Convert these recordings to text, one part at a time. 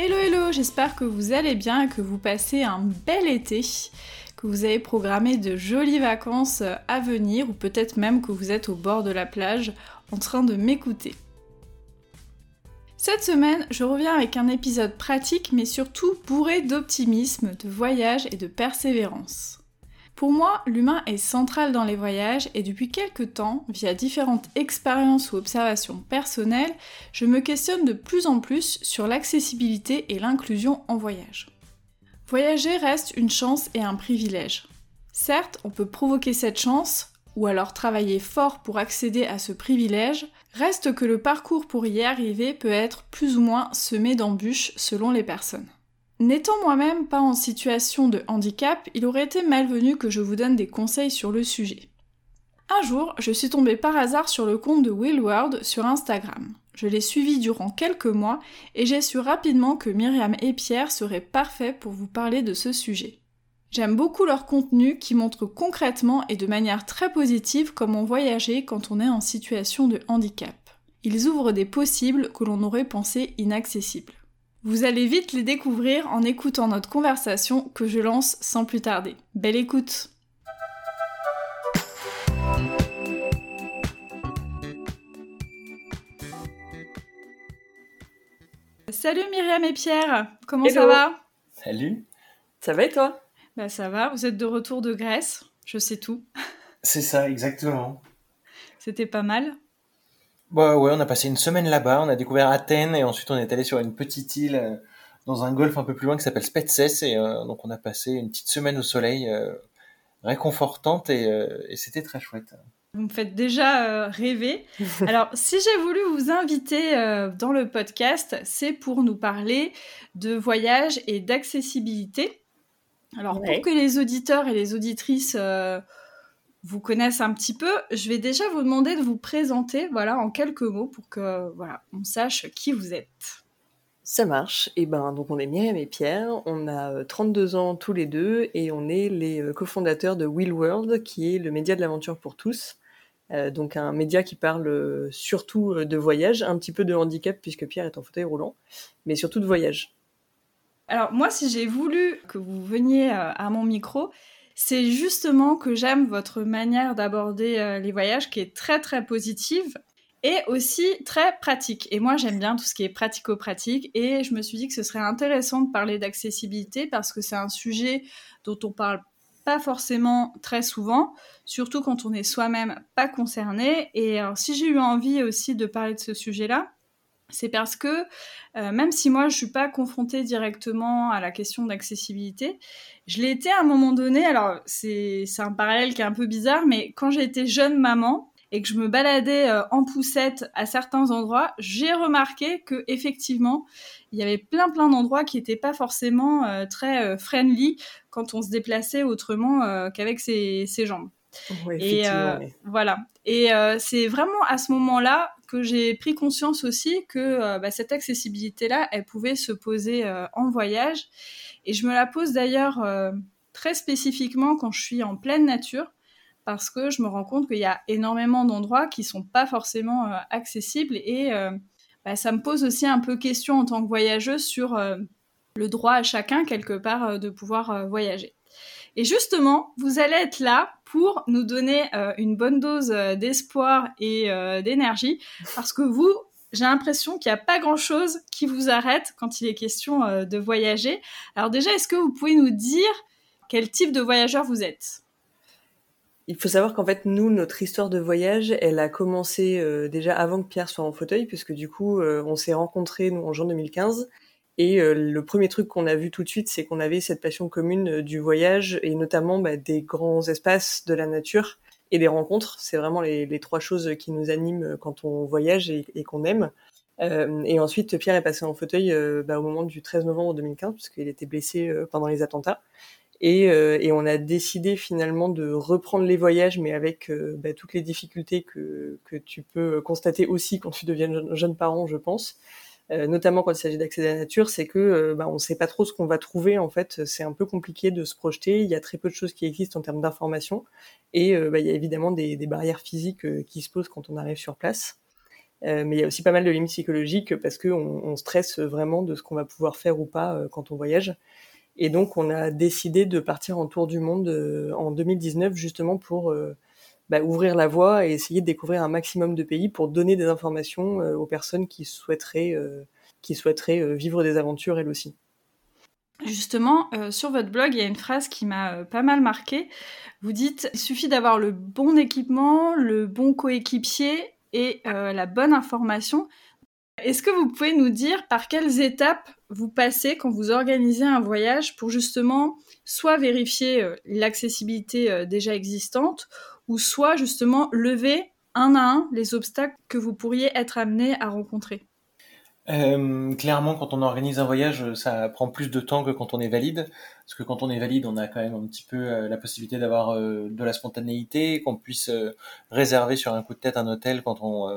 Hello hello, j'espère que vous allez bien que vous passez un bel été, que vous avez programmé de jolies vacances à venir ou peut-être même que vous êtes au bord de la plage en train de m'écouter. Cette semaine, je reviens avec un épisode pratique mais surtout bourré d'optimisme, de voyage et de persévérance. Pour moi, l'humain est central dans les voyages et depuis quelques temps, via différentes expériences ou observations personnelles, je me questionne de plus en plus sur l'accessibilité et l'inclusion en voyage. Voyager reste une chance et un privilège. Certes, on peut provoquer cette chance, ou alors travailler fort pour accéder à ce privilège, reste que le parcours pour y arriver peut être plus ou moins semé d'embûches selon les personnes. N'étant moi-même pas en situation de handicap, il aurait été malvenu que je vous donne des conseils sur le sujet. Un jour, je suis tombée par hasard sur le compte de Will World sur Instagram. Je l'ai suivi durant quelques mois et j'ai su rapidement que Myriam et Pierre seraient parfaits pour vous parler de ce sujet. J'aime beaucoup leur contenu qui montre concrètement et de manière très positive comment voyager quand on est en situation de handicap. Ils ouvrent des possibles que l'on aurait pensé inaccessibles. Vous allez vite les découvrir en écoutant notre conversation que je lance sans plus tarder. Belle écoute. Salut Myriam et Pierre, comment ça va? Salut. Ça va et toi? Bah ça va, vous êtes de retour de Grèce, je sais tout. C'est ça, exactement. C'était pas mal Bah ouais, on a passé une semaine là-bas, on a découvert Athènes et ensuite on est allé sur une petite île euh, dans un golfe un peu plus loin qui s'appelle Spetses et euh, donc on a passé une petite semaine au soleil euh, réconfortante et, et c'était très chouette. Vous me faites déjà rêver. Alors, si j'ai voulu vous inviter dans le podcast, c'est pour nous parler de voyage et d'accessibilité. Alors, pour que les auditeurs et les auditrices euh, vous connaissent un petit peu, je vais déjà vous demander de vous présenter, voilà, en quelques mots, pour que, voilà, on sache qui vous êtes. Ça marche. Et eh ben, donc on est Myriam et Pierre, on a 32 euh, ans tous les deux et on est les euh, cofondateurs de Will World, qui est le média de l'aventure pour tous. donc un média qui parle surtout de voyage, un petit peu de handicap puisque Pierre est en fauteuil roulant, mais surtout de voyage. Alors moi, si j'ai voulu que vous veniez euh, à mon micro, c'est justement que j'aime votre manière d'aborder euh, les voyages qui est très très positive et aussi très pratique. Et moi, j'aime bien tout ce qui est pratico-pratique et je me suis dit que ce serait intéressant de parler d'accessibilité parce que c'est un sujet dont on parle pas forcément très souvent, surtout quand on est soi-même pas concerné. Et si j'ai eu envie aussi de parler de ce sujet-là, c'est parce que euh, même si moi je suis pas confrontée directement à la question d'accessibilité, je l'ai été à un moment donné. Alors c'est un parallèle qui est un peu bizarre, mais quand j'ai été jeune maman et que je me baladais euh, en poussette à certains endroits, j'ai remarqué que effectivement il y avait plein plein d'endroits qui n'étaient pas forcément euh, très friendly quand on se déplaçait autrement qu'avec ses, ses jambes. et voilà. Et c'est vraiment à ce moment-là que j'ai pris conscience aussi que euh, bah, cette accessibilité-là, elle pouvait se poser euh, en voyage. Et je me la pose d'ailleurs euh, très spécifiquement quand je suis en pleine nature, parce que je me rends compte qu'il y a énormément d'endroits qui sont pas forcément accessibles. Et bah, ça me pose aussi un peu question en tant que voyageuse sur le droit à chacun, quelque part, de pouvoir voyager. Et justement, vous allez être là pour nous donner euh, une bonne dose euh, d'espoir et euh, d'énergie, parce que vous, j'ai l'impression qu'il n'y a pas grand-chose qui vous arrête quand il est question de voyager. Alors déjà, est-ce que vous pouvez nous dire quel type de voyageur vous êtes? Il faut savoir qu'en fait, nous, notre histoire de voyage, elle a commencé déjà avant que Pierre soit en fauteuil, puisque du coup, on s'est rencontrés nous en juin 2015. Et euh, le premier truc qu'on a vu tout de suite, c'est qu'on avait cette passion commune euh, du voyage et notamment bah, des grands espaces de la nature. et des rencontres. C'est vraiment les, trois choses qui nous animent quand on voyage et, qu'on aime. Euh, et ensuite, Pierre est passé en fauteuil euh, bah, au moment du 13 novembre 2015, puisqu'il était blessé euh, pendant les attentats. Et, et, on a décidé finalement de reprendre les voyages, mais avec bah, toutes les difficultés que, que tu peux constater aussi quand tu deviens jeune parent, je pense. Euh, notamment quand il s'agit d'accéder à la nature, c'est que euh, bah, on ne sait pas trop ce qu'on va trouver. En fait, c'est un peu compliqué de se projeter. Il y a très peu de choses qui existent en termes d'information, et euh, bah, il y a évidemment des, barrières physiques qui se posent quand on arrive sur place. mais il y a aussi pas mal de limites psychologiques parce qu'on on stresse vraiment de ce qu'on va pouvoir faire ou pas quand on voyage. Et donc, on a décidé de partir en tour du monde en 2019 justement pour bah, ouvrir la voie et essayer de découvrir un maximum de pays pour donner des informations euh, aux personnes qui souhaiteraient, euh, qui souhaiteraient euh, vivre des aventures elles aussi. Justement, sur votre blog, il y a une phrase qui m'a pas mal marqué. Vous dites il suffit d'avoir le bon équipement, le bon coéquipier et la bonne information. Est-ce que vous pouvez nous dire par quelles étapes vous passez quand vous organisez un voyage pour justement soit vérifier l'accessibilité déjà existante ou soit justement lever un à un les obstacles que vous pourriez être amené à rencontrer euh, clairement, quand on organise un voyage, ça prend plus de temps que quand on est valide. Parce que quand on est valide, on a quand même un petit peu euh, la possibilité d'avoir euh, de la spontanéité, qu'on puisse réserver sur un coup de tête un hôtel quand on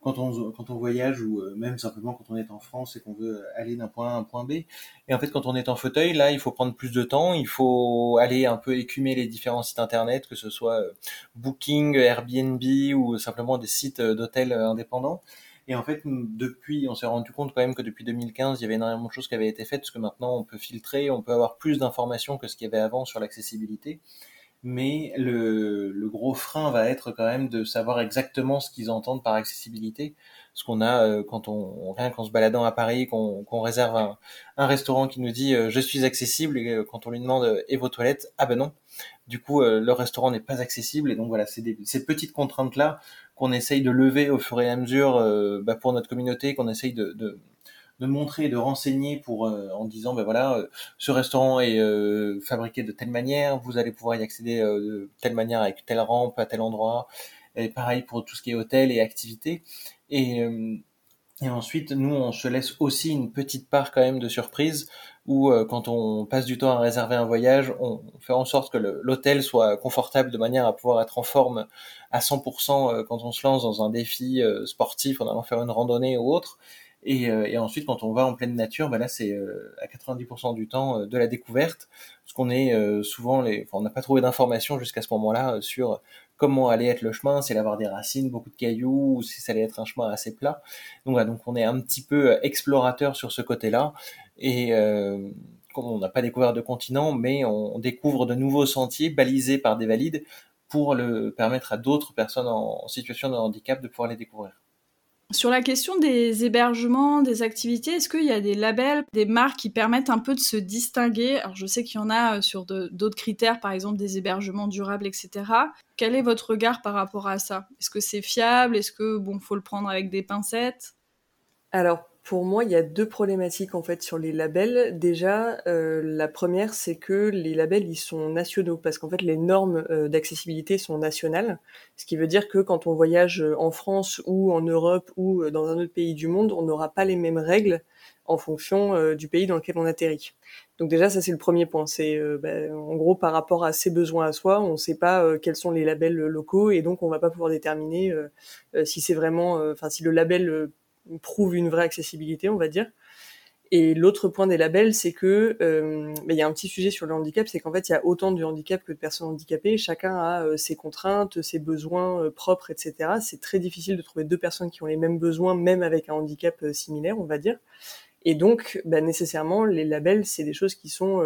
quand on, quand on voyage ou euh, même simplement quand on est en France et qu'on veut aller d'un point A à un point B. Et en fait, quand on est en fauteuil, là, il faut prendre plus de temps, il faut aller un peu écumer les différents sites internet, que ce soit euh, Booking, Airbnb ou simplement des sites euh, d'hôtels indépendants. Et en fait, depuis, on s'est rendu compte quand même que depuis 2015, il y avait énormément de choses qui avaient été faites, parce que maintenant, on peut filtrer, on peut avoir plus d'informations que ce qu'il y avait avant sur l'accessibilité mais le, le, gros frein va être quand même de savoir exactement ce qu'ils entendent par accessibilité. Ce qu'on a euh, quand on, rien qu'en se baladant à Paris, qu'on réserve un, un, restaurant qui nous dit euh, je suis accessible et euh, quand on lui demande et vos toilettes, ah ben non. Du coup, le restaurant n'est pas accessible et donc voilà, c'est ces petites contraintes là qu'on essaye de lever au fur et à mesure bah, pour notre communauté, qu'on essaye de, de de montrer, de renseigner pour euh, en disant ben voilà, euh, ce restaurant est euh, fabriqué de telle manière, vous allez pouvoir y accéder de telle manière avec telle rampe à tel endroit. Et pareil pour tout ce qui est hôtel et activités. Et et ensuite, nous, on se laisse aussi une petite part quand même de surprise où quand on passe du temps à réserver un voyage, on fait en sorte que l'hôtel soit confortable de manière à pouvoir être en forme à 100% quand on se lance dans un défi sportif en allant faire une randonnée ou autre. Et, euh, et, ensuite, quand on va en pleine nature, bah là, c'est euh, à 90% du temps euh, de la découverte, parce qu'on est souvent, les, enfin, on n'a pas trouvé d'informations jusqu'à ce moment-là sur comment allait être le chemin, s'il allait avoir des racines, beaucoup de cailloux, ou si ça allait être un chemin assez plat. Donc voilà, donc on est un petit peu explorateur sur ce côté-là, et on n'a pas découvert de continent, mais on, découvre de nouveaux sentiers balisés par des valides pour le permettre à d'autres personnes en situation de handicap de pouvoir les découvrir. Sur la question des hébergements, des activités, est-ce qu'il y a des labels, des marques qui permettent un peu de se distinguer? Alors je sais qu'il y en a euh, sur d'autres critères, par exemple des hébergements durables, etc. Quel est votre regard par rapport à ça? Est-ce que c'est fiable? Est-ce que bon, faut le prendre avec des pincettes? Alors pour moi, il y a deux problématiques en fait sur les labels. Déjà, euh, la première, c'est que les labels ils sont nationaux parce qu'en fait les normes euh, d'accessibilité sont nationales, ce qui veut dire que quand on voyage en France ou en Europe ou euh, dans un autre pays du monde, on n'aura pas les mêmes règles en fonction du pays dans lequel on atterrit. Donc déjà, ça c'est le premier point. C'est ben, en gros par rapport à ses besoins à soi, on ne sait pas quels sont les labels locaux et donc on va pas pouvoir déterminer si c'est vraiment, enfin si le label prouve une vraie accessibilité, on va dire. Et l'autre point des labels, c'est que euh, il y a un petit sujet sur le handicap, c'est qu'en fait il y a autant de handicap que de personnes handicapées. Chacun a euh, ses contraintes, ses besoins euh, propres, etc. C'est très difficile de trouver deux personnes qui ont les mêmes besoins, même avec un handicap similaire, on va dire. Et donc, bah, nécessairement, les labels, c'est des choses qui sont,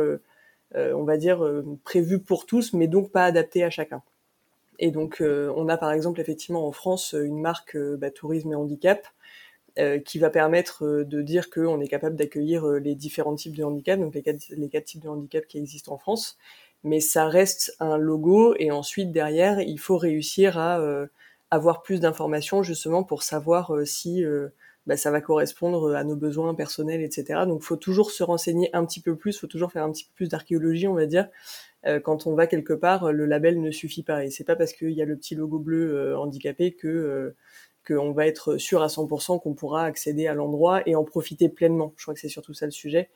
on va dire, prévues pour tous, mais donc pas adaptées à chacun. Et donc, on a par exemple effectivement en France une marque bah, tourisme et handicap euh, qui va permettre euh, de dire qu'on est capable d'accueillir euh, les différents types de handicap, donc les quatre, les quatre types de handicap qui existent en France. Mais ça reste un logo et ensuite derrière, il faut réussir à, avoir plus d'informations justement pour savoir si bah, ça va correspondre à nos besoins personnels, etc. Donc, faut toujours se renseigner un petit peu plus, faut toujours faire un petit peu plus d'archéologie, on va dire. Quand on va quelque part, le label ne suffit pas. Et c'est pas parce qu'il y a le petit logo bleu handicapé que qu'on va être sûr à 100% qu'on pourra accéder à l'endroit et en profiter pleinement. Je crois que c'est surtout ça le sujet.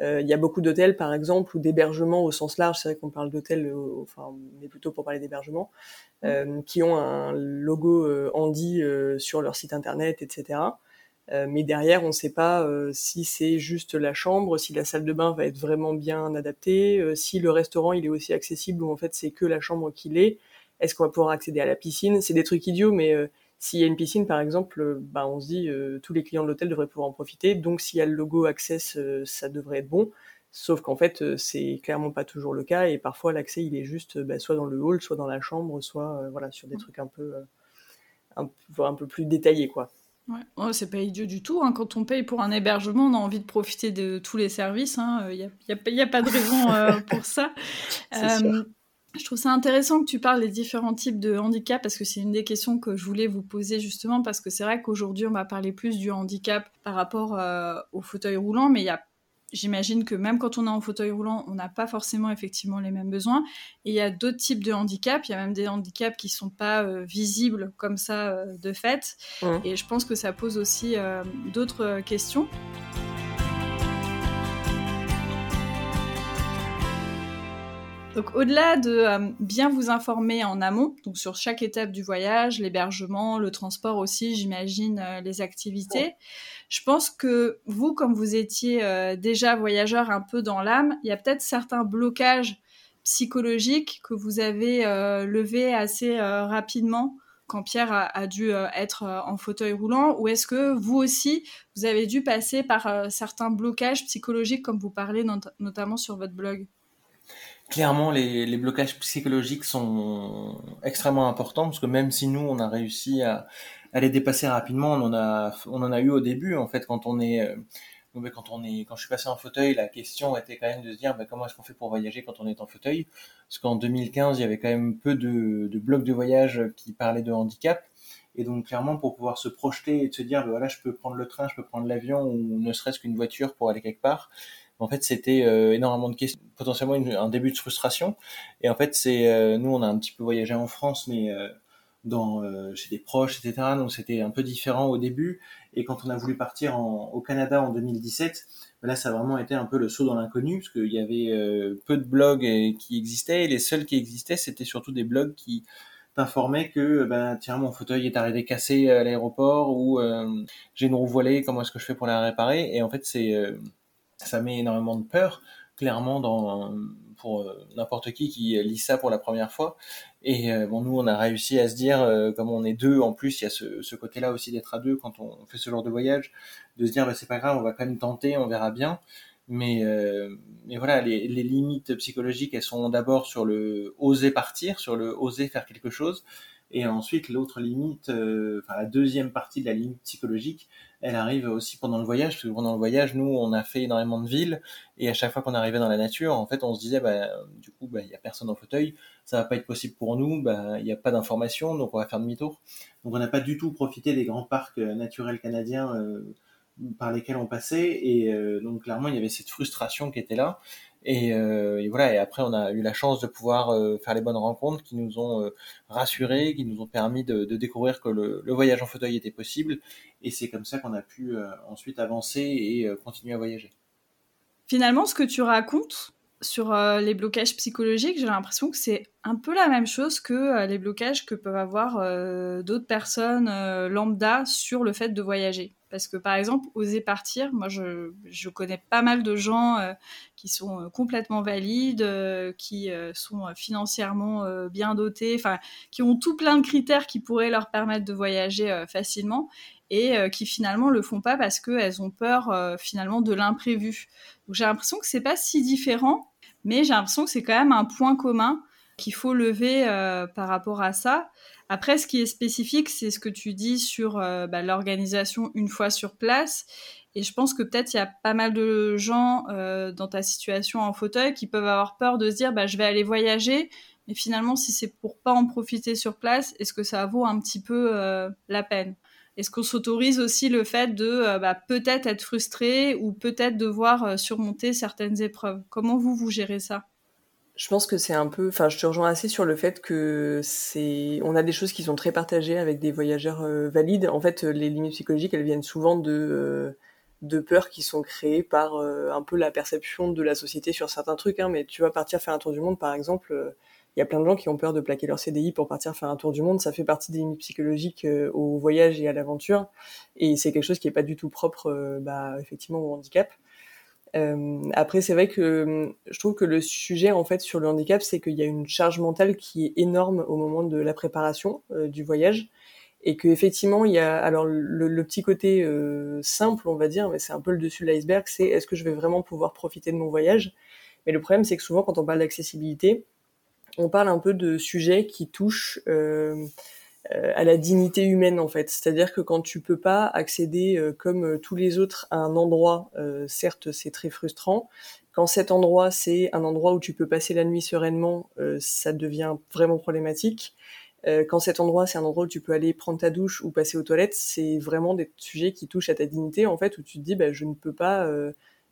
Il y a beaucoup d'hôtels, par exemple, ou d'hébergements au sens large. C'est vrai qu'on parle d'hôtels, enfin, mais plutôt pour parler d'hébergements, qui ont un logo handi sur leur site internet, etc. Euh, mais derrière, on ne sait pas euh, si c'est juste la chambre, si la salle de bain va être vraiment bien adaptée, euh, si le restaurant il est aussi accessible ou en fait c'est que la chambre qu'il est. Est-ce qu'on va pouvoir accéder à la piscine? C'est des trucs idiots, mais s'il y a une piscine par exemple, bah, on se dit tous les clients de l'hôtel devraient pouvoir en profiter. Donc s'il y a le logo Access, ça devrait être bon. Sauf qu'en fait, c'est clairement pas toujours le cas et parfois l'accès il est juste bah, soit dans le hall, soit dans la chambre, soit voilà sur des mmh. trucs un peu un, un peu plus détaillés quoi. Ouais. c'est pas idiot du tout. Hein. Quand on paye pour un hébergement, on a envie de profiter de tous les services. Il hein. n'y a, a, pas de raison euh, pour ça. Je trouve ça intéressant que tu parles des différents types de handicap parce que c'est une des questions que je voulais vous poser justement parce que c'est vrai qu'aujourd'hui on va parler plus du handicap par rapport euh, au fauteuil roulant, mais il y a j'imagine que même quand on est en fauteuil roulant, on n'a pas forcément effectivement les mêmes besoins. Et il y a d'autres types de handicaps. Il y a même des handicaps qui sont pas euh, visibles comme ça euh, de fait. Et je pense que ça pose aussi d'autres questions. Donc au-delà de bien vous informer en amont, donc sur chaque étape du voyage, l'hébergement, le transport aussi, j'imagine, les activités, je pense que vous, comme vous étiez euh, déjà voyageur un peu dans l'âme, il y a peut-être certains blocages psychologiques que vous avez euh, levés assez euh, rapidement quand Pierre a, dû être en fauteuil roulant Ou est-ce que vous aussi, vous avez dû passer par certains blocages psychologiques comme vous parlez notamment sur votre blog? Clairement, les, les, blocages psychologiques sont extrêmement importants parce que même si nous, on a réussi à, à les dépasser rapidement. On en a, on en a eu au début, en fait, quand on est, euh, quand on est, quand je suis passé en fauteuil, la question était quand même de se dire, bah, comment est-ce qu'on fait pour voyager quand on est en fauteuil? Parce qu'en 2015, il y avait quand même peu de, de blogs de voyage qui parlaient de handicap. Et donc clairement, pour pouvoir se projeter et de se dire, bah, voilà, je peux prendre le train, je peux prendre l'avion ou ne serait-ce qu'une voiture pour aller quelque part. En fait, c'était euh, énormément de questions, potentiellement un début de frustration. Et en fait, c'est euh, nous, on a un petit peu voyagé en France, mais dans, euh, chez des proches, etc. Donc c'était un peu différent au début. Et quand on a voulu partir en, au Canada en 2017, ben là ça a vraiment été un peu le saut dans l'inconnu, parce qu'il y avait euh, peu de blogs qui existaient, et les seuls qui existaient, c'était surtout des blogs qui t'informaient que ben tiens mon fauteuil est arrivé cassé à l'aéroport ou euh, j'ai une roue voilée, comment est-ce que je fais pour la réparer? Et en fait c'est ça met énormément de peur, clairement dans pour n'importe qui qui lit ça pour la première fois. Et euh, bon, nous, on a réussi à se dire, euh, comme on est deux, en plus, il y a ce, ce côté-là aussi d'être à deux quand on fait ce genre de voyage, de se dire, bah, c'est pas grave, on va quand même tenter, on verra bien. Mais, euh, mais voilà, les, les, limites psychologiques, elles sont d'abord sur le oser partir, sur le oser faire quelque chose. Et ensuite, l'autre limite, enfin la deuxième partie de la limite psychologique, elle arrive aussi pendant le voyage, parce que pendant le voyage, nous, on a fait énormément de villes, et à chaque fois qu'on arrivait dans la nature, en fait, on se disait, bah, du coup, bah, il y a personne en fauteuil, ça va pas être possible pour nous, bah, il n'y a pas d'information, donc on va faire demi-tour. Donc on n'a pas du tout profité des grands parcs euh, naturels canadiens euh, par lesquels on passait, et euh, donc clairement, il y avait cette frustration qui était là. Et, euh, et, voilà. Et après, on a eu la chance de pouvoir euh, faire les bonnes rencontres qui nous ont euh, rassurés, qui nous ont permis de, découvrir que le, voyage en fauteuil était possible. Et c'est comme ça qu'on a pu ensuite avancer et continuer à voyager. Finalement, ce que tu racontes sur les blocages psychologiques, j'ai l'impression que c'est un peu la même chose que les blocages que peuvent avoir d'autres personnes lambda sur le fait de voyager. Parce que par exemple, oser partir, moi je, je connais pas mal de gens euh, qui sont euh, complètement valides, euh, qui sont financièrement bien dotés, enfin qui ont tout plein de critères qui pourraient leur permettre de voyager facilement et qui finalement le font pas parce qu'elles ont peur finalement de l'imprévu. Donc j'ai l'impression que c'est pas si différent, mais j'ai l'impression que c'est quand même un point commun qu'il faut lever par rapport à ça. Après, ce qui est spécifique, c'est ce que tu dis sur euh, bah, l'organisation une fois sur place. Et je pense que peut-être il y a pas mal de gens euh, dans ta situation en fauteuil qui peuvent avoir peur de se dire bah, je vais aller voyager, Et finalement, si c'est pour pas en profiter sur place, est-ce que ça vaut un petit peu la peine? Est-ce qu'on s'autorise aussi le fait de euh, bah, peut-être être frustré ou peut-être devoir euh, surmonter certaines épreuves? Comment vous, vous gérez ça? Je pense que c'est un peu, enfin, je te rejoins assez sur le fait que c'est, on a des choses qui sont très partagées avec des voyageurs euh, valides. En fait, les limites psychologiques, elles viennent souvent de de peurs qui sont créées par un peu la perception de la société sur certains trucs. Hein. Mais tu vas partir faire un tour du monde, par exemple, il y a plein de gens qui ont peur de plaquer leur CDI pour partir faire un tour du monde. Ça fait partie des limites psychologiques euh, au voyage et à l'aventure. Et c'est quelque chose qui est pas du tout propre, euh, bah, effectivement, au handicap. Euh, après, c'est vrai que je trouve que le sujet en fait sur le handicap, c'est qu'il y a une charge mentale qui est énorme au moment de la préparation du voyage, et que effectivement il y a alors le, petit côté simple, on va dire, mais c'est un peu le dessus de l'iceberg, c'est est-ce que je vais vraiment pouvoir profiter de mon voyage? Mais le problème, c'est que souvent quand on parle d'accessibilité, on parle un peu de sujets qui touchent euh, euh, à la dignité humaine en fait. C'est-à-dire que quand tu peux pas accéder euh, comme tous les autres à un endroit, certes c'est très frustrant. Quand cet endroit c'est un endroit où tu peux passer la nuit sereinement, ça devient vraiment problématique. quand cet endroit c'est un endroit où tu peux aller prendre ta douche ou passer aux toilettes, c'est vraiment des sujets qui touchent à ta dignité en fait, où tu te dis bah, je ne peux pas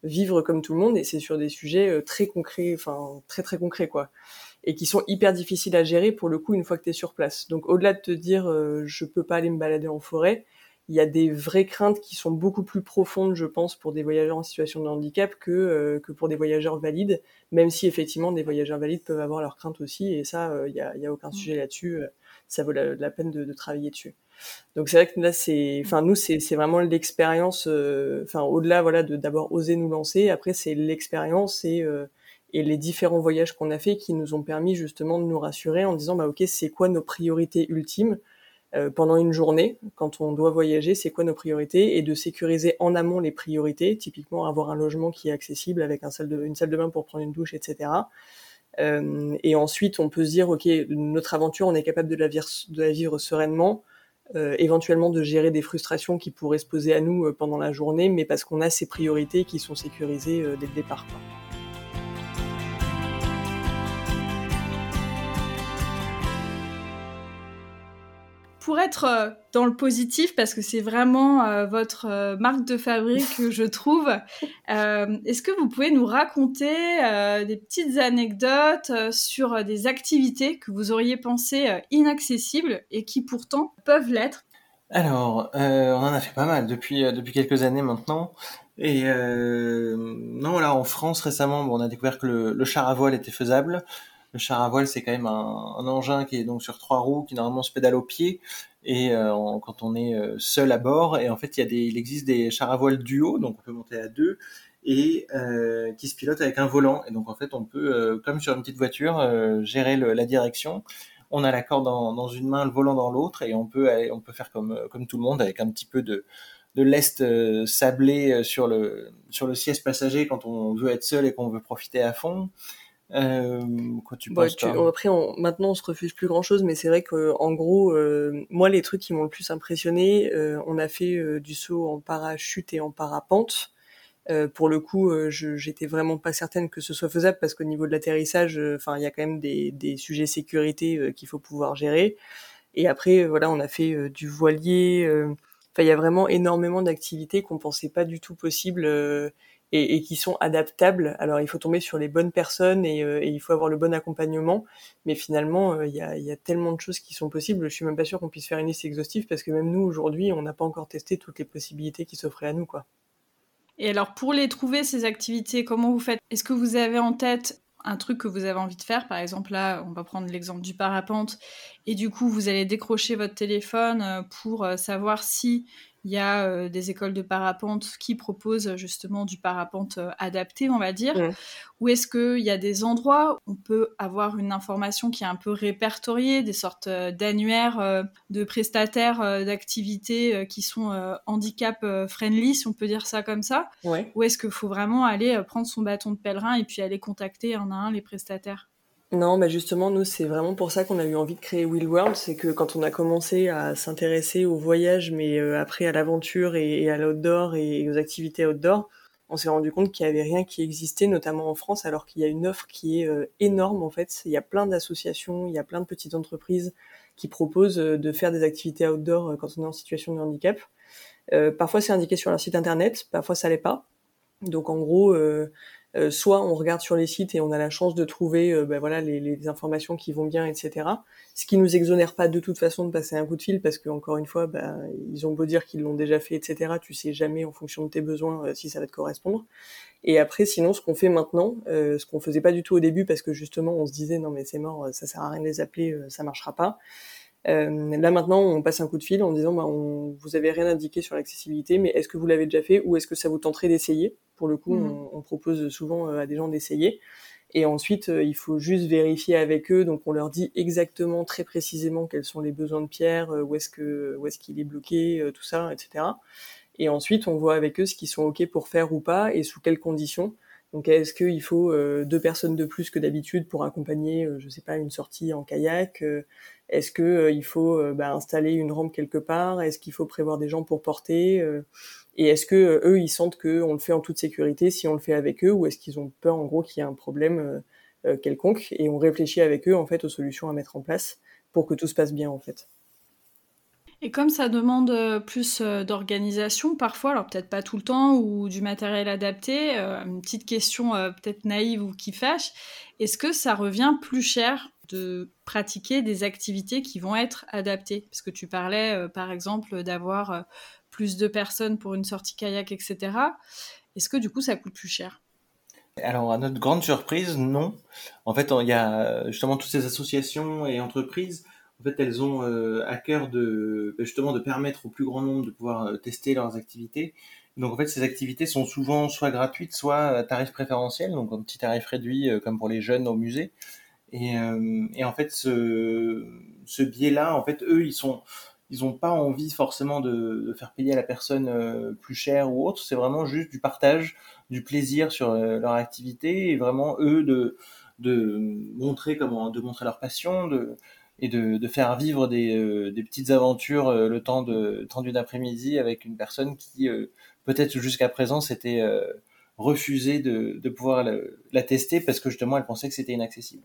vivre comme tout le monde et c'est sur des sujets très concrets, enfin très très concrets quoi et qui sont hyper difficiles à gérer pour le coup une fois que tu es sur place. Donc au-delà de te dire euh, je peux pas aller me balader en forêt, il y a des vraies craintes qui sont beaucoup plus profondes, je pense, pour des voyageurs en situation de handicap que, euh, que pour des voyageurs valides, même si effectivement des voyageurs valides peuvent avoir leurs craintes aussi, et ça, il euh, n'y a, y a aucun mm. sujet là-dessus, euh, ça vaut la, peine de, de, travailler dessus. Donc c'est vrai que là, c'est, enfin nous, c'est, c'est vraiment l'expérience, enfin au-delà, voilà, de d'abord oser nous lancer, après c'est l'expérience et et les différents voyages qu'on a fait qui nous ont permis justement de nous rassurer en disant bah ok c'est quoi nos priorités ultimes euh, pendant une journée quand on doit voyager c'est quoi nos priorités et de sécuriser en amont les priorités typiquement avoir un logement qui est accessible avec une salle de bain pour prendre une douche etc euh, et ensuite on peut se dire ok notre aventure on est capable de la, vivre, sereinement euh, éventuellement de gérer des frustrations qui pourraient se poser à nous pendant la journée mais parce qu'on a ces priorités qui sont sécurisées dès le départ. Pour être euh, dans le positif, parce que c'est vraiment euh, votre euh, marque de fabrique, je trouve, est-ce que vous pouvez nous raconter des petites anecdotes sur des activités que vous auriez pensé inaccessibles et qui pourtant peuvent l'être? Alors, on en a fait pas mal depuis, depuis quelques années maintenant. Et non, là, en France, récemment, on a découvert que le, le char à voile était faisable. Le char à voile, c'est quand même un, engin qui est donc sur trois roues, qui normalement se pédale au pied, et euh, quand on est euh, seul à bord. Et en fait, il existe des chars à voile duo, donc on peut monter à deux et euh, qui se pilotent avec un volant. Et donc en fait, on peut, comme sur une petite voiture, gérer la direction. On a la corde dans, une main, le volant dans l'autre, et on peut, on peut faire comme, comme tout le monde avec un petit peu de, de lest sablé sur le, sur le siège passager quand on veut être seul et qu'on veut profiter à fond. Euh, quand tu penses Après, on, maintenant, on se refuse plus grand chose, mais c'est vrai que en gros, euh, moi, les trucs qui m'ont le plus impressionné, euh, on a fait euh, du saut en parachute et en parapente. Euh, pour le coup, j'étais vraiment pas certaine que ce soit faisable parce qu'au niveau de l'atterrissage, enfin, il y a quand même des, des sujets sécurité qu'il faut pouvoir gérer. Et après, voilà, on a fait du voilier. Enfin, il y a vraiment énormément d'activités qu'on pensait pas du tout possibles et, qui sont adaptables. Alors il faut tomber sur les bonnes personnes et, euh, il faut avoir le bon accompagnement, mais finalement euh, il y, a, y, a, tellement de choses qui sont possibles. Je suis même pas sûr qu'on puisse faire une liste exhaustive parce que même nous aujourd'hui on n'a pas encore testé toutes les possibilités qui s'offraient à nous quoi. Et alors pour les trouver ces activités, comment vous faites? Est-ce que vous avez en tête un truc que vous avez envie de faire, par exemple là, on va prendre l'exemple du parapente, et du coup vous allez décrocher votre téléphone euh, pour savoir si il y a euh, des écoles de parapente qui proposent justement du parapente euh, adapté, on va dire. Mmh. Ou est-ce qu'il y a des endroits où on peut avoir une information qui est un peu répertoriée, des sortes euh, d'annuaires de prestataires d'activités qui sont handicap friendly, si on peut dire ça comme ça? Ou est-ce qu'il faut vraiment aller prendre son bâton de pèlerin et puis aller contacter un à un les prestataires? Non, mais justement, nous, c'est vraiment pour ça qu'on a eu envie de créer Wheel World. C'est que quand on a commencé à s'intéresser au voyage, mais euh, après à l'aventure et, à l'outdoor et aux activités outdoor, on s'est rendu compte qu'il y avait rien qui existait, notamment en France, alors qu'il y a une offre qui est énorme en fait. Il y a plein d'associations, il y a plein de petites entreprises qui proposent de faire des activités outdoor quand on est en situation de handicap. parfois c'est indiqué sur leur site internet, parfois ça l'est pas. Donc en gros, euh, euh, soit on regarde sur les sites et on a la chance de trouver euh, ben voilà les, les, informations qui vont bien, etc. Ce qui nous exonère pas de toute façon de passer un coup de fil parce que encore une fois, ben, ils ont beau dire qu'ils l'ont déjà fait, etc. Tu sais jamais en fonction de tes besoins si ça va te correspondre. Et après, sinon, ce qu'on fait maintenant, ce qu'on faisait pas du tout au début parce que justement on se disait non mais c'est mort, ça sert à rien de les appeler, ça marchera pas. Euh, là maintenant, on passe un coup de fil en disant, bah, on, vous avez rien indiqué sur l'accessibilité, mais est-ce que vous l'avez déjà fait ou est-ce que ça vous tenterait d'essayer? Pour le coup, mmh. on, on, propose souvent euh, à des gens d'essayer. Et ensuite, euh, il faut juste vérifier avec eux. Donc, on leur dit exactement, très précisément, quels sont les besoins de Pierre, où est-ce que, où est-ce qu'il est bloqué, tout ça, etc. Et ensuite, on voit avec eux ce qu'ils sont ok pour faire ou pas et sous quelles conditions. Donc est-ce qu'il faut euh, deux personnes de plus que d'habitude pour accompagner, euh, je sais pas, une sortie en kayak euh, Est-ce que il faut bah, installer une rampe quelque part? Est-ce qu'il faut prévoir des gens pour porter Et est-ce que eux ils sentent qu'on le fait en toute sécurité si on le fait avec eux ou est-ce qu'ils ont peur en gros qu'il y ait un problème quelconque? Et on réfléchit avec eux en fait aux solutions à mettre en place pour que tout se passe bien en fait. Et comme ça demande euh, plus euh, d'organisation parfois, alors peut-être pas tout le temps, ou du matériel adapté, euh, une petite question peut-être naïve ou qui fâche, est-ce que ça revient plus cher de pratiquer des activités qui vont être adaptées Parce que tu parlais par exemple d'avoir plus de personnes pour une sortie kayak, etc. Est-ce que du coup ça coûte plus cher? Alors, à notre grande surprise, non. En fait, il y a justement toutes ces associations et entreprises en fait, elles ont euh, à cœur de ben, justement de permettre au plus grand nombre de pouvoir euh, tester leurs activités. Donc en fait, ces activités sont souvent soit gratuites, soit à tarif préférentiel, donc un petit tarif réduit euh, comme pour les jeunes au musée. Et, et en fait, ce, ce biais-là, en fait, eux, ils sont ils n'ont pas envie forcément de, de, faire payer à la personne plus cher ou autre. C'est vraiment juste du partage, du plaisir sur leur activité et vraiment eux de de montrer comment de montrer leur passion, de et de, de faire vivre des, euh, des petites aventures euh, le temps de temps d'une après-midi avec une personne qui euh, peut-être jusqu'à présent s'était refusé de, de pouvoir la, la, tester parce que justement elle pensait que c'était inaccessible.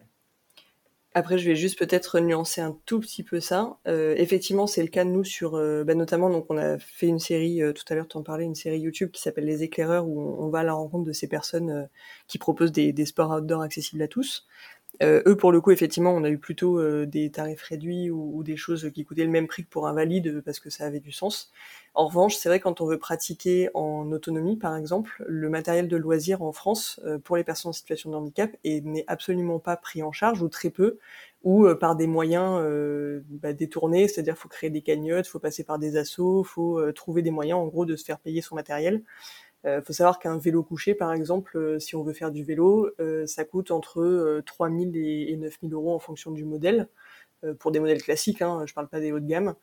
Après, je vais juste peut-être nuancer un tout petit peu ça. Euh, effectivement, c'est le cas de nous sur, euh, bah, notamment, donc on a fait une série tout à l'heure, tu en parlais, une série YouTube qui s'appelle Les Éclaireurs, où on, va à la rencontre de ces personnes qui proposent des, des, sports outdoor accessibles à tous. Euh, eux, pour le coup, effectivement, on a eu plutôt euh, des tarifs réduits ou, des choses qui coûtaient le même prix que pour un valide parce que ça avait du sens. En revanche, c'est vrai quand on veut pratiquer en autonomie, par exemple, le matériel de loisir en France euh, pour les personnes en situation de handicap n'est absolument pas pris en charge ou très peu ou par des moyens bah, détournés, c'est-à-dire faut créer des cagnottes, faut passer par des assos, faut trouver des moyens en gros de se faire payer son matériel. Il euh, faut savoir qu'un vélo couché, par exemple, euh, si on veut faire du vélo, euh, ça coûte entre 3000 et, 9000 euros en fonction du modèle, pour des modèles classiques, hein, je parle pas des hauts de gamme.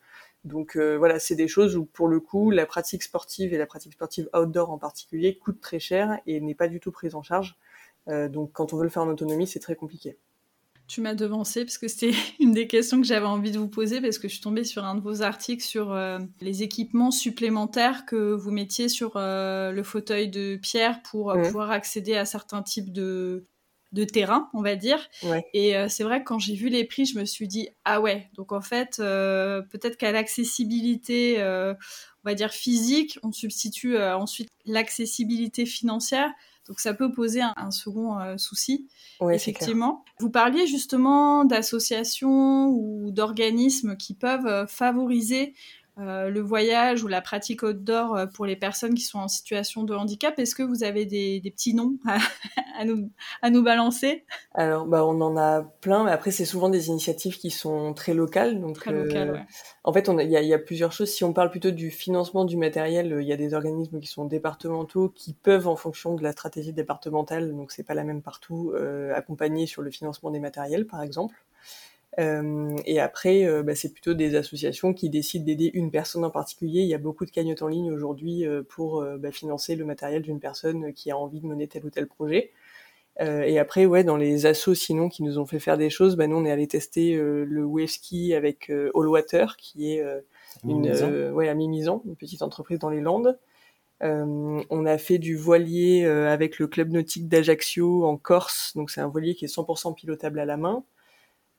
Donc voilà, c'est des choses où pour le coup, la pratique sportive et la pratique sportive outdoor en particulier coûte très cher et n'est pas du tout prise en charge. donc quand on veut le faire en autonomie, c'est très compliqué. Tu m'as devancé parce que c'était une des questions que j'avais envie de vous poser parce que je suis tombée sur un de vos articles sur euh, les équipements supplémentaires que vous mettiez sur euh, le fauteuil de Pierre pour euh, pouvoir accéder à certains types de, de terrain, on va dire. Et c'est vrai que quand j'ai vu les prix, je me suis dit ah ouais, donc en fait peut-être qu'à l'accessibilité, on va dire physique, on substitue ensuite l'accessibilité financière. Donc ça peut poser un, second euh, souci, effectivement. Vous parliez justement d'associations ou d'organismes qui peuvent euh, favoriser euh, le voyage ou la pratique outdoor euh, pour les personnes qui sont en situation de handicap. Est-ce que vous avez des, petits noms à, nous, à nous balancer? Alors, bah, on en a plein, mais après, c'est souvent des initiatives qui sont très locales. Donc, très locales, euh, En fait, il y, y, a plusieurs choses. Si on parle plutôt du financement du matériel, il y a des organismes qui sont départementaux qui peuvent, en fonction de la stratégie départementale, donc c'est pas la même partout, accompagner sur le financement des matériels, par exemple. Euh, et après, euh, bah, c'est plutôt des associations qui décident d'aider une personne en particulier. Il y a beaucoup de cagnottes en ligne aujourd'hui euh, pour bah, financer le matériel d'une personne qui a envie de mener tel ou tel projet. et après, ouais, dans les assos sinon qui nous ont fait faire des choses, bah, nous on est allé tester le wave ski avec All Water, qui est une, ouais, à Mimizan, une petite entreprise dans les Landes. on a fait du voilier avec le club nautique d'Ajaccio en Corse, donc c'est un voilier qui est 100% pilotable à la main.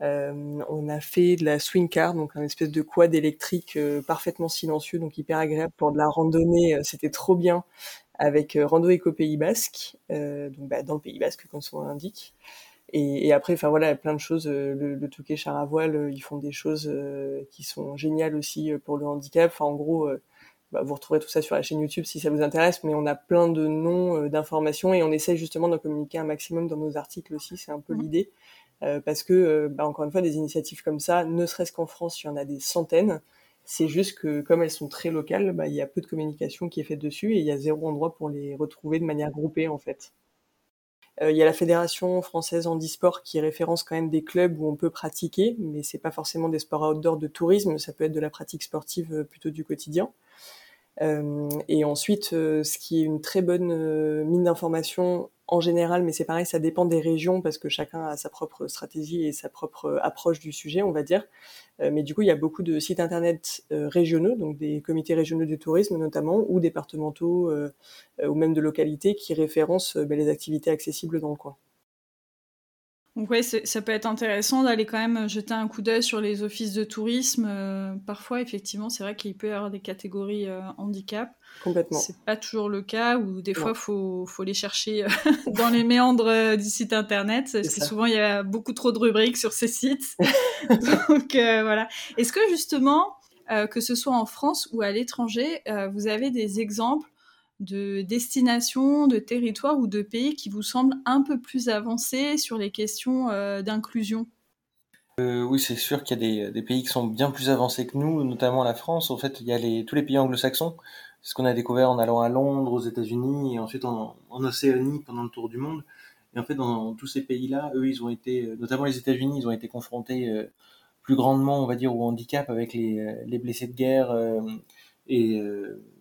On a fait de la swing car, donc un espèce de quad électrique parfaitement silencieux, donc hyper agréable pour de la randonnée. C'était trop bien avec Rando Eco Pays Basque, donc bah, dans le Pays Basque comme son nom l'indique. Et, et, après, enfin voilà, plein de choses. Euh, le, le Touquet Char à voile, euh, ils font des choses euh, qui sont géniales aussi pour le handicap. Enfin, en gros, bah, vous retrouverez tout ça sur la chaîne YouTube si ça vous intéresse. Mais on a plein de noms d'informations et on essaye justement d'en communiquer un maximum dans nos articles aussi. C'est un peu mmh. L'idée. parce que, bah, encore une fois, des initiatives comme ça, ne serait-ce qu'en France, il y en a des centaines. C'est juste que, comme elles sont très locales, bah, il y a peu de communication qui est faite dessus et il y a zéro endroit pour les retrouver de manière groupée, en fait. Euh, il y a la Fédération française handisport qui référence quand même des clubs où on peut pratiquer, mais c'est pas forcément des sports outdoor de tourisme, ça peut être de la pratique sportive euh, plutôt du quotidien. Euh, et ensuite, ce qui est une très bonne mine d'informations en général, mais c'est pareil, ça dépend des régions parce que chacun a sa propre stratégie et sa propre approche du sujet, on va dire. Euh, mais du coup, il y a beaucoup de sites internet euh, régionaux, donc des comités régionaux du tourisme notamment, ou départementaux, euh, ou même de localités qui référencent ben, les activités accessibles dans le coin. Donc ouais, ça peut être intéressant d'aller quand même jeter un coup d'œil sur les offices de tourisme. Euh, parfois, effectivement, c'est vrai qu'il peut y avoir des catégories euh, handicap. Complètement. C'est pas toujours le cas, ou des fois, faut, faut les chercher euh, dans les méandres du site internet, parce que souvent, il y a beaucoup trop de rubriques sur ces sites. Donc voilà. Est-ce que justement, que ce soit en France ou à l'étranger, vous avez des exemples de destinations, de territoires ou de pays qui vous semblent un peu plus avancés sur les questions euh, d'inclusion? Euh, Oui, c'est sûr qu'il y a des, pays qui sont bien plus avancés que nous, notamment la France. En fait, il y a tous les pays anglo-saxons. C'est ce qu'on a découvert en allant à Londres, aux États-Unis et ensuite en, Océanie pendant le tour du monde. Et en fait, dans, tous ces pays-là, eux, ils ont été, notamment les États-Unis, ils ont été confrontés euh, plus grandement, on va dire, au handicap avec les blessés de guerre et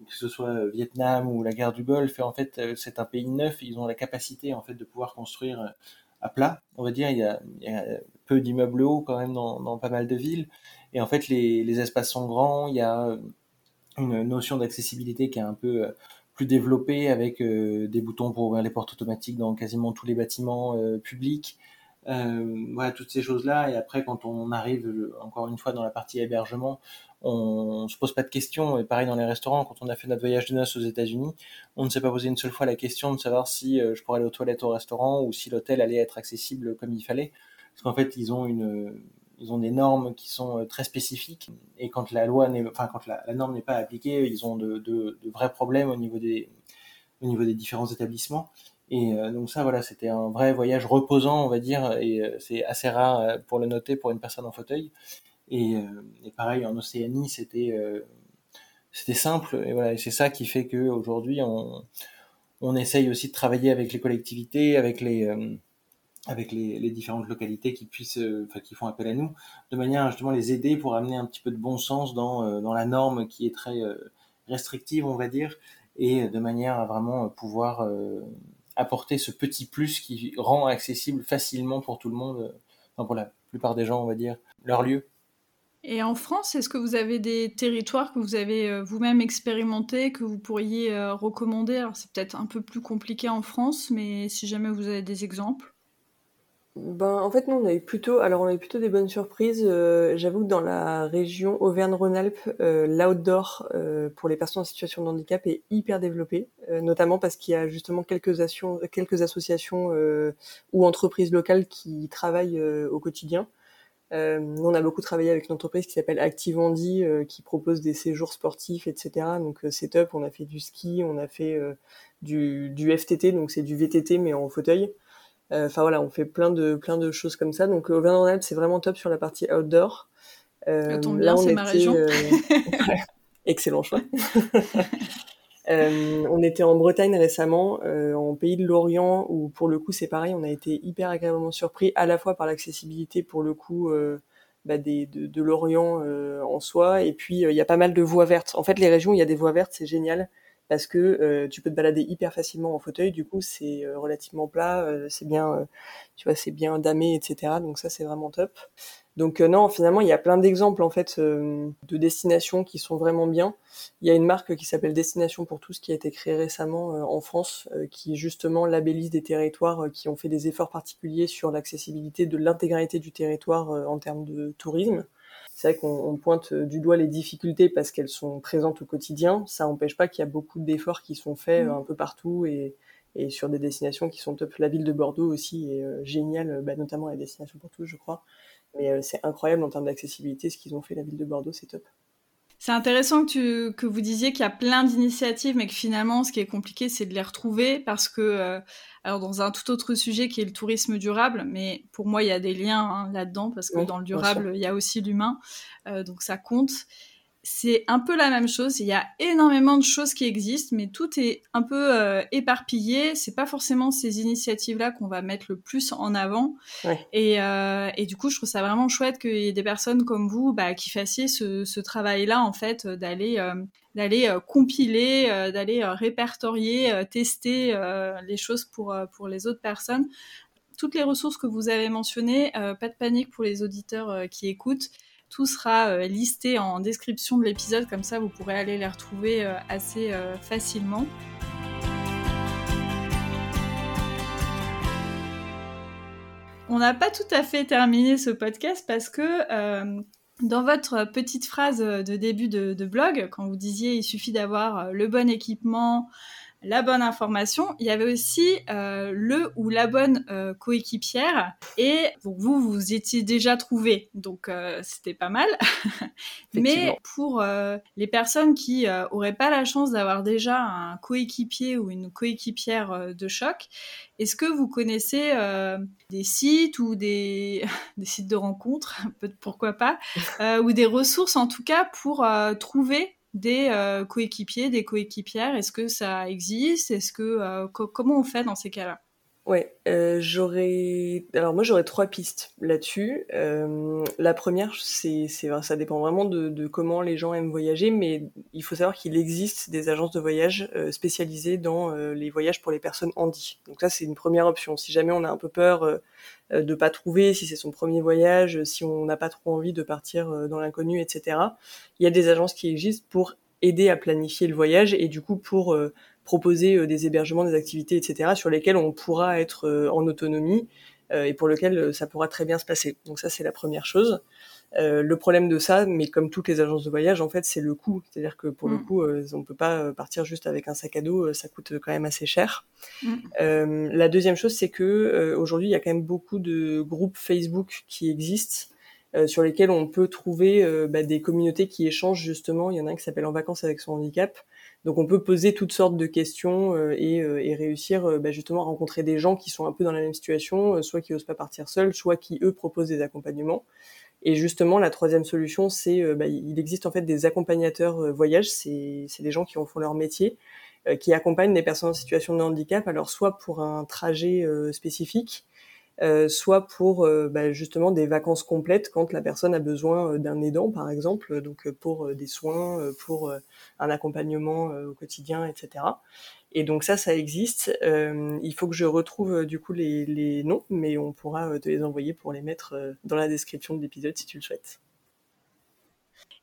que ce soit Vietnam ou la guerre du Golfe, en fait, euh, c'est un pays neuf, ils ont la capacité en fait de pouvoir construire euh, à plat. On va dire, il y a, peu d'immeubles hauts quand même dans, pas mal de villes, et en fait, les, espaces sont grands. Il y a euh, une notion d'accessibilité qui est un peu plus développée avec des boutons pour ouvrir les portes automatiques dans quasiment tous les bâtiments publics. voilà toutes ces choses là et après quand on arrive encore une fois dans la partie hébergement on se pose pas de questions. Et pareil dans les restaurants, quand on a fait notre voyage de noces aux États-Unis, on ne s'est pas posé une seule fois la question de savoir si euh, je pourrais aller aux toilettes au restaurant ou si l'hôtel allait être accessible comme il fallait. Parce qu'en fait, ils ont une, ils ont des normes qui sont euh, très spécifiques. Et quand la loi n'est, enfin quand la, norme n'est pas appliquée, ils ont de, de, de, vrais problèmes au niveau des, au niveau des différents établissements. Et euh, donc ça, voilà, c'était un vrai voyage reposant, on va dire, et c'est assez rare pour le noter pour une personne en fauteuil. Euh, et, pareil, en Océanie, c'était euh, simple. Et voilà, c'est ça qui fait que aujourd'hui, on, on essaye aussi de travailler avec les collectivités, avec les euh, différentes localités qui font appel à nous, de manière à justement les aider pour amener un petit peu de bon sens dans, dans la norme qui est très restrictive, on va dire, et de manière à vraiment pouvoir apporter ce petit plus qui rend accessible facilement pour tout le monde, enfin pour la plupart des gens, on va dire, leur lieu. Et en France, est-ce que vous avez des territoires que vous avez euh, vous-même expérimentés, que vous pourriez euh, recommander? Alors c'est peut-être un peu plus compliqué en France, mais si jamais vous avez des exemples. Ben, en fait, nous, on a eu plutôt, alors on a plutôt des bonnes surprises. Euh, j'avoue que dans la région Auvergne-Rhône-Alpes, l'outdoor pour les personnes en situation de handicap est hyper développé, notamment parce qu'il y a justement quelques associations ou entreprises locales qui travaillent au quotidien. Euh, nous, on a beaucoup travaillé avec une entreprise qui s'appelle Activandi, euh, qui propose des séjours sportifs, etc. Donc euh, c'est top. On a fait du ski, on a fait euh, du, du, FTT, donc c'est du VTT mais en fauteuil. Enfin voilà, on fait plein de plein de choses comme ça. Donc Auvergne-Rhône-Alpes, c'est vraiment top sur la partie outdoor. Euh, là, c'est ma région. Excellent choix. Euh, on était en Bretagne récemment, euh, en pays de l'Orient, où pour le coup c'est pareil, on a été hyper agréablement surpris à la fois par l'accessibilité pour le coup euh, bah, des, de, l'Orient en soi, et puis il y a pas mal de voies vertes. En fait, les régions il y a des voies vertes, c'est génial parce que tu peux te balader hyper facilement en fauteuil. Du coup, c'est relativement plat, c'est bien, tu vois, c'est bien damé, etc. Donc ça, c'est vraiment top. Donc euh, non, finalement, il y a plein d'exemples en fait euh, de destinations qui sont vraiment bien. Il y a une marque qui s'appelle Destination pour tous qui a été créée récemment euh, en France, qui justement labellise des territoires qui ont fait des efforts particuliers sur l'accessibilité de l'intégralité du territoire en termes de tourisme. C'est vrai qu'on pointe du doigt les difficultés parce qu'elles sont présentes au quotidien. Ça n'empêche pas qu'il y a beaucoup d'efforts qui sont faits mmh. un peu partout et, et sur des destinations qui sont top. La ville de Bordeaux aussi est géniale, bah, notamment la destination pour tous, je crois. Mais euh, c'est incroyable en termes d'accessibilité, ce qu'ils ont fait, la ville de Bordeaux, c'est top. C'est intéressant que, tu, que vous disiez qu'il y a plein d'initiatives, mais que finalement, ce qui est compliqué, c'est de les retrouver parce que, euh, alors dans un tout autre sujet qui est le tourisme durable, mais pour moi, il y a des liens hein, là-dedans parce que dans le durable, il y a aussi l'humain, euh, donc ça compte c'est un peu la même chose. Il y a énormément de choses qui existent, mais tout est un peu euh, éparpillé. C'est pas forcément ces initiatives-là qu'on va mettre le plus en avant. Euh, et, du coup, je trouve ça vraiment chouette qu'il y ait des personnes comme vous bah, qui fassiez ce, travail-là, en fait, d'aller euh, d'aller compiler, d'aller répertorier, tester les choses pour pour les autres personnes. Toutes les ressources que vous avez mentionnées, pas de panique pour les auditeurs qui écoutent. Tout sera euh, listé en description de l'épisode, comme ça vous pourrez aller les retrouver euh, assez euh, facilement. On n'a pas tout à fait terminé ce podcast parce que dans votre petite phrase de début de, de, blog, quand vous disiez il suffit d'avoir le bon équipement, la bonne information. Il y avait aussi euh, le ou la bonne euh, coéquipière. Et vous, vous étiez déjà trouvé, donc euh, c'était pas mal. Mais pour les personnes qui auraient pas la chance d'avoir déjà un coéquipier ou une coéquipière de choc, est-ce que vous connaissez des sites ou des, des sites de rencontres, pourquoi pas, ou des ressources en tout cas pour trouver des euh, coéquipiers, des coéquipières. Est-ce que ça existe? Est-ce que euh, comment on fait dans ces cas-là? Ouais, euh, j'aurais. Alors moi j'aurais trois pistes là-dessus. Euh, la première, c'est, c'est, ça dépend vraiment de, de, comment les gens aiment voyager, mais il faut savoir qu'il existe des agences de voyage euh, spécialisées dans euh, les voyages pour les personnes handy. Donc ça c'est une première option. Si jamais on a un peu peur euh, de pas trouver, si c'est son premier voyage, si on n'a pas trop envie de partir dans l'inconnu, etc. Il y a des agences qui existent pour aider à planifier le voyage et du coup pour proposer euh, des hébergements, des activités, etc., sur lesquels on pourra être euh, en autonomie euh, et pour lequel ça pourra très bien se passer. Donc ça, c'est la première chose. le problème de ça, mais comme toutes les agences de voyage, en fait, c'est le coût. C'est-à-dire que pour le mm. coup, on peut pas partir juste avec un sac à dos, ça coûte quand même assez cher. Mm. la deuxième chose, c'est que aujourd'hui, il y a quand même beaucoup de groupes Facebook qui existent. sur lesquels on peut trouver bah, des communautés qui échangent justement. Il y en a un qui s'appelle En vacances avec son handicap, donc on peut poser toutes sortes de questions euh, et, euh, et, réussir euh, bah, justement à rencontrer des gens qui sont un peu dans la même situation, soit qui osent pas partir seuls, soit qui eux proposent des accompagnements. Et justement, la troisième solution, c'est bah, il existe en fait des accompagnateurs voyage, c'est des gens qui en font leur métier, qui accompagnent des personnes en situation de handicap, alors soit pour un trajet spécifique, euh, soit pour euh, bah, justement des vacances complètes quand la personne a besoin euh, d'un aidant, par exemple, donc pour des soins, pour un accompagnement au quotidien, etc. Et donc ça, ça existe. il faut que je retrouve du coup les, les, noms, mais on pourra te les envoyer pour les mettre dans la description de l'épisode si tu le souhaites.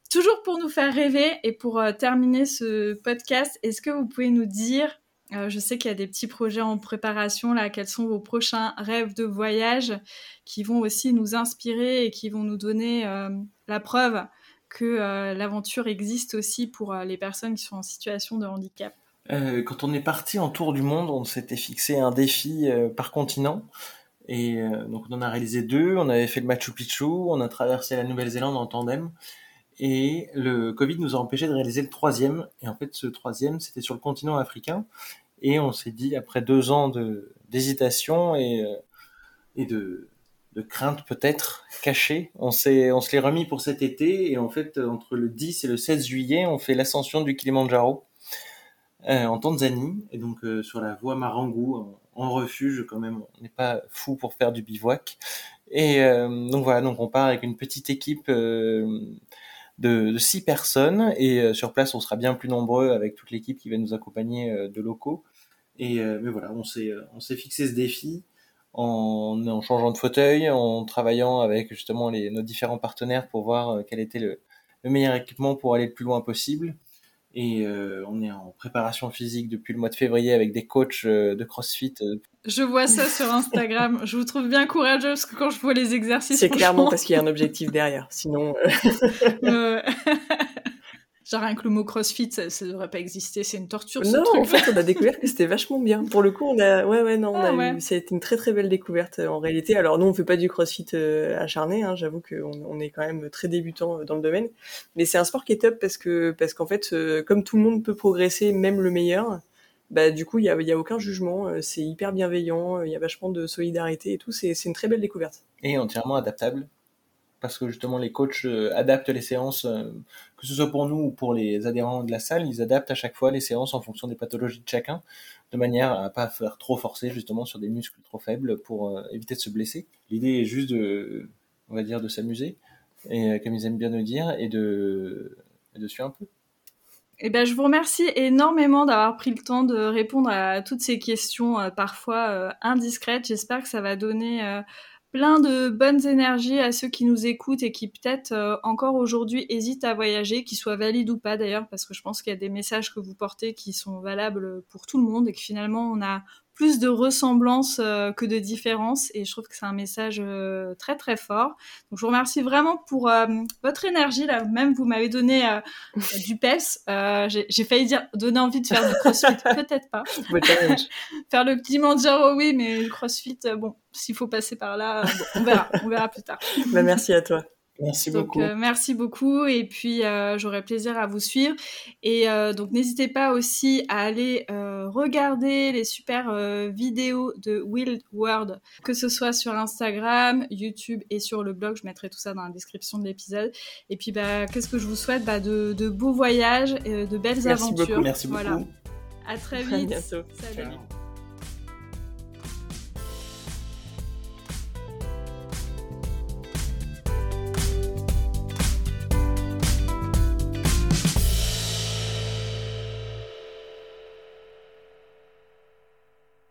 Toujours pour nous faire rêver et pour terminer ce podcast, est-ce que vous pouvez nous dire euh, je sais qu'il y a des petits projets en préparation là. Quels sont vos prochains rêves de voyage qui vont aussi nous inspirer et qui vont nous donner euh, la preuve que euh, l'aventure existe aussi pour les personnes qui sont en situation de handicap Quand on est parti en tour du monde, on s'était fixé un défi par continent. Et donc on en a réalisé deux. On avait fait le Machu Picchu, on a traversé la Nouvelle-Zélande en tandem. Et le Covid nous a empêché de réaliser le troisième. Et en fait, ce troisième, c'était sur le continent africain. Et on s'est dit, après deux ans de d'hésitation et, euh, et de, de crainte peut-être cachée, on on se l'est remis pour cet été. Et en fait, entre le 10 et le 16 juillet, on fait l'ascension du Kilimanjaro euh, en Tanzanie. Et donc euh, sur la voie Marangu, en, refuge quand même. On n'est pas fou pour faire du bivouac. Et donc voilà, donc on part avec une petite équipe de, six personnes et sur place on sera bien plus nombreux avec toute l'équipe qui va nous accompagner de locaux. Et mais voilà, on s'est on s'est fixé ce défi en, changeant de fauteuil, en travaillant avec justement les, nos différents partenaires pour voir quel était le meilleur équipement pour aller le plus loin possible. Et euh, on est en préparation physique depuis le mois de février avec des coachs euh, de CrossFit. Euh. Je vois ça sur Instagram. je vous trouve bien courageux parce que quand je vois les exercices, c'est clairement parce qu'il y a un objectif derrière. Sinon, Genre rien que le mot CrossFit, ça, ça devrait pas exister, c'est une torture. Non, en fait, on a découvert que c'était vachement bien. Pour le coup, on a, ouais, ouais, non, on ah, a c'était une très très belle découverte en réalité. Alors nous, on fait pas du CrossFit euh, acharné, hein, j'avoue qu'on on est quand même très débutant euh, dans le domaine, mais c'est un sport qui est top parce que parce qu'en fait, euh, comme tout le monde peut progresser, même le meilleur. Bah, du coup, il y a, y a aucun jugement, c'est hyper bienveillant, il y a vachement de solidarité et tout, c'est une très belle découverte. Et entièrement adaptable parce que justement les coachs euh, adaptent les séances, euh, que ce soit pour nous ou pour les adhérents de la salle, ils adaptent à chaque fois les séances en fonction des pathologies de chacun, de manière à pas faire trop forcer justement sur des muscles trop faibles pour euh, éviter de se blesser. L'idée est juste de, on va dire, de s'amuser, et comme ils aiment bien nous dire, et de, de suivre un peu. Eh ben, je vous remercie énormément d'avoir pris le temps de répondre à toutes ces questions parfois indiscrètes. J'espère que ça va donner plein de bonnes énergies à ceux qui nous écoutent et qui peut-être euh, encore aujourd'hui hésitent à voyager, qu'ils soient valides ou pas d'ailleurs, parce que je pense qu'il y a des messages que vous portez qui sont valables pour tout le monde et que finalement on a plus de ressemblance euh, que de différence et je trouve que c'est un message euh, très très fort. Donc je vous remercie vraiment pour euh, votre énergie là. Même vous m'avez donné du PES. J'ai failli dire donner envie de faire du CrossFit, peut-être pas. faire le petit Mandjaro oui, mais le CrossFit, bon, s'il faut passer par là, on verra, on verra plus tard. Bah, merci à toi. Merci beaucoup. Euh, merci beaucoup et puis euh, j'aurai plaisir à vous suivre et euh, donc n'hésitez pas aussi à aller regarder les super vidéos de Wild World que ce soit sur Instagram, YouTube et sur le blog. Je mettrai tout ça dans la description de l'épisode. Et puis bah qu'est-ce que je vous souhaite? Bah, de, beaux voyages, et de belles merci aventures. Beaucoup, merci beaucoup. Voilà. À très vite. bientôt. Salut.